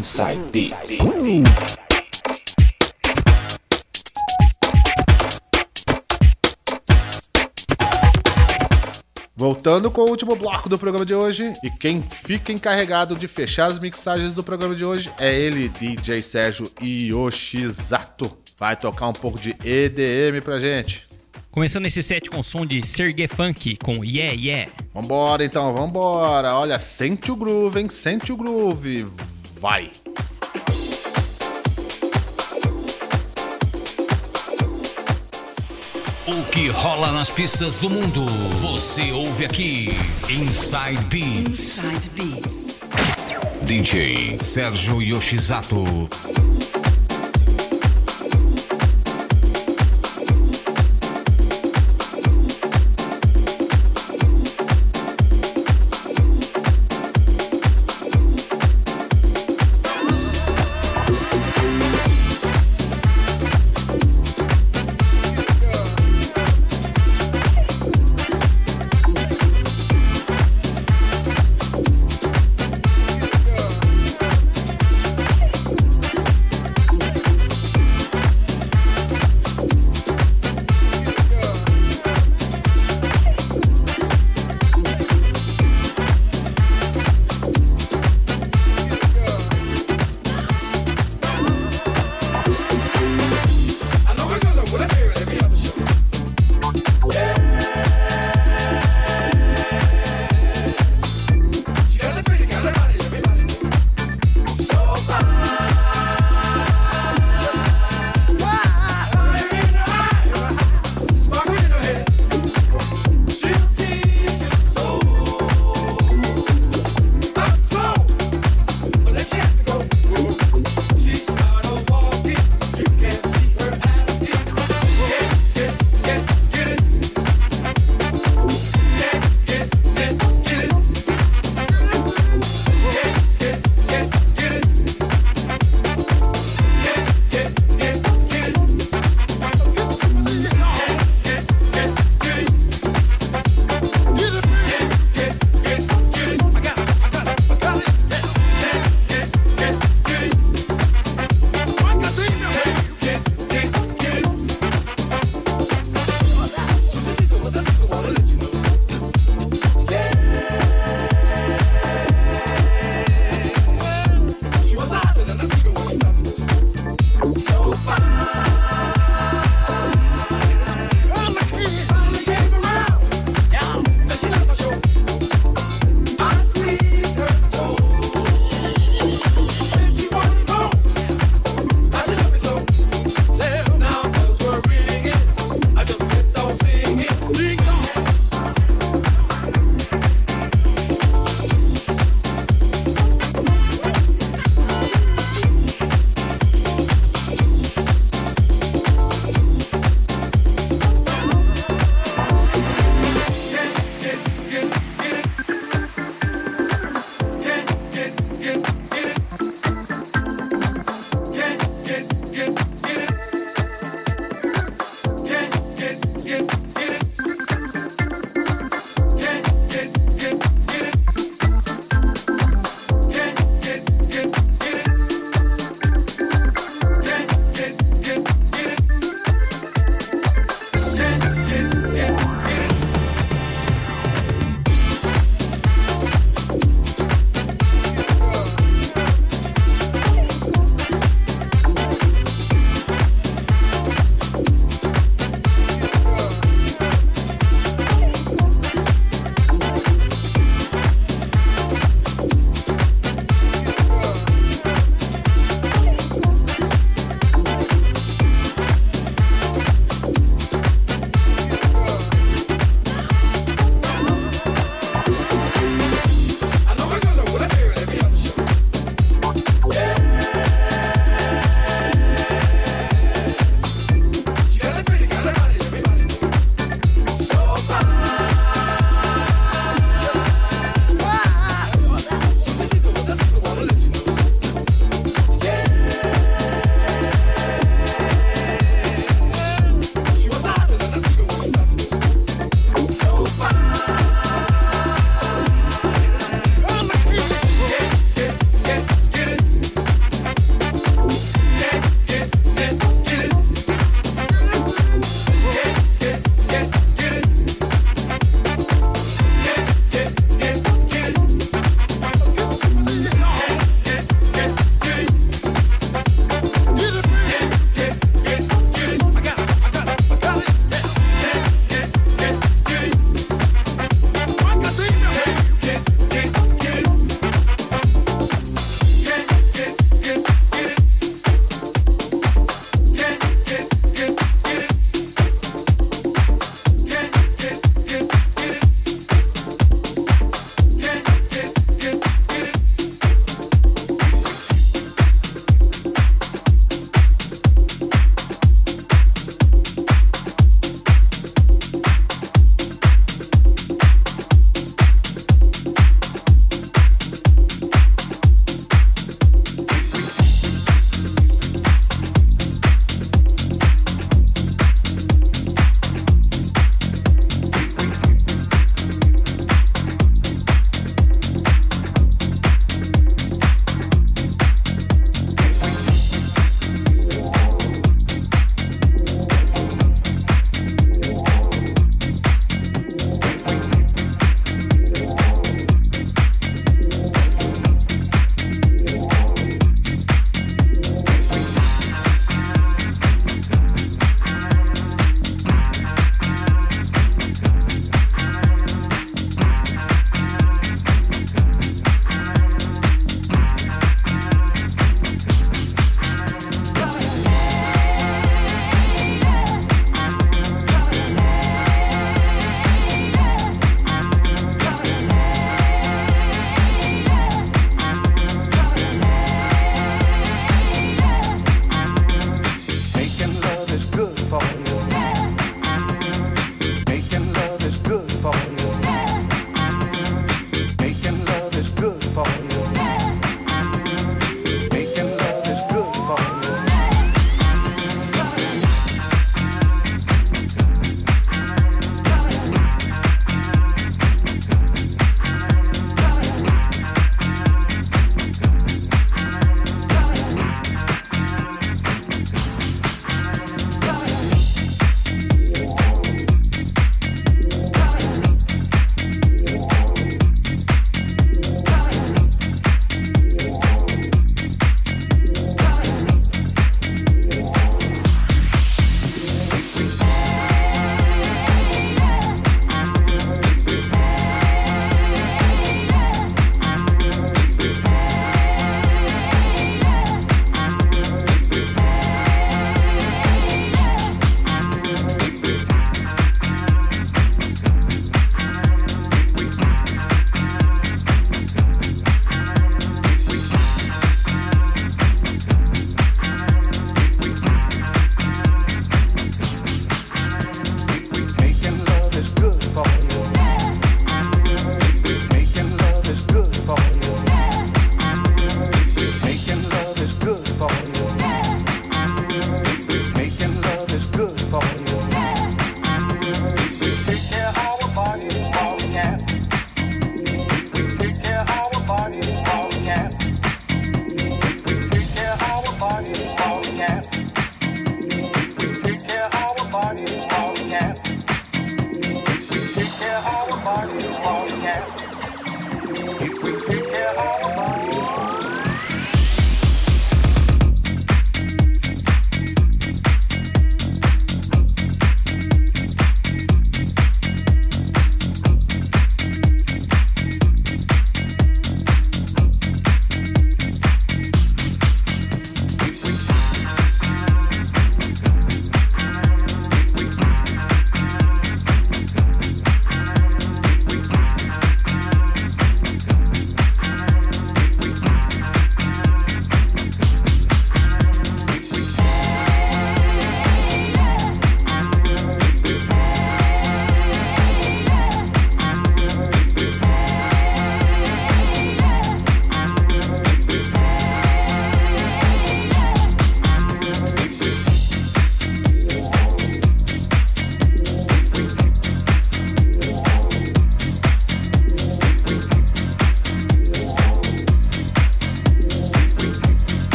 Inside Beats. Voltando com o último bloco do programa de hoje, e quem fica encarregado de fechar as mixagens do programa de hoje é ele, DJ Sérgio Yoshizato. Vai tocar um pouco de EDM pra gente. Começando esse set com o som de Sergei Funk com Yeah Yeah. Vambora então, vambora. Olha, sente o groove, hein? Sente o groove. Vai. O que rola nas pistas do mundo, você ouve aqui. Inside Beats. Inside Beats. DJ Sérgio Yoshizato.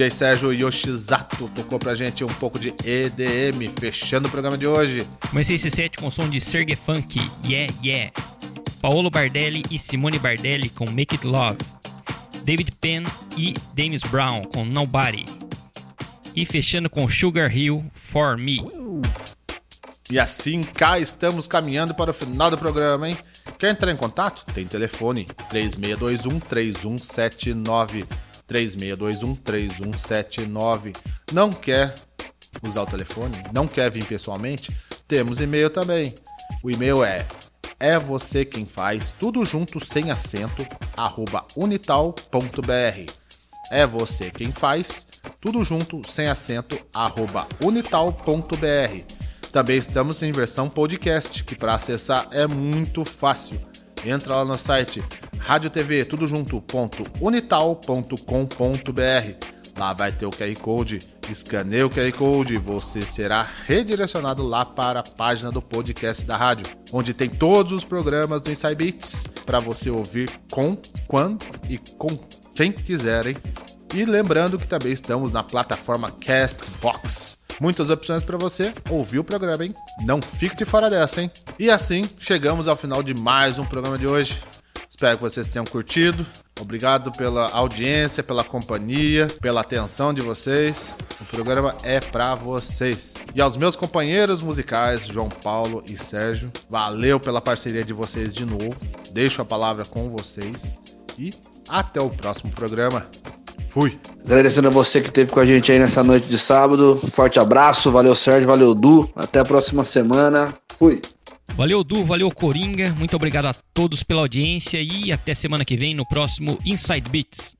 DJ Sérgio Yoshizato tocou pra gente um pouco de EDM, fechando o programa de hoje. Comecei esse set com som de Sergei Funk, Yeah Yeah. Paolo Bardelli e Simone Bardelli com Make It Love. David Penn e James Brown com Nobody. E fechando com Sugar Hill For Me. E assim cá estamos caminhando para o final do programa, hein? Quer entrar em contato? Tem telefone 3621 3179 3621 3179. Não quer usar o telefone? Não quer vir pessoalmente? Temos e-mail também. O e-mail é é você quem faz, tudo junto sem acento, arroba unital.br. É você quem faz, tudo junto sem acento, arroba unital.br. Também estamos em versão podcast, que para acessar é muito fácil. Entra lá no site rádio TV tudo. Lá vai ter o QR Code. Escaneie o QR Code você será redirecionado lá para a página do podcast da rádio, onde tem todos os programas do Inside Beats para você ouvir com, quando e com quem quiserem. E lembrando que também estamos na plataforma Castbox. Muitas opções para você ouvir o programa, hein? Não fique de fora dessa, hein? E assim chegamos ao final de mais um programa de hoje. Espero que vocês tenham curtido. Obrigado pela audiência, pela companhia, pela atenção de vocês. O programa é para vocês. E aos meus companheiros musicais, João Paulo e Sérgio, valeu pela parceria de vocês de novo. Deixo a palavra com vocês e até o próximo programa. Fui. Agradecendo a você que esteve com a gente aí nessa noite de sábado. Forte abraço, valeu Sérgio, valeu Du. Até a próxima semana. Fui. Valeu, Du, valeu, Coringa. Muito obrigado a todos pela audiência e até semana que vem no próximo Inside Beats.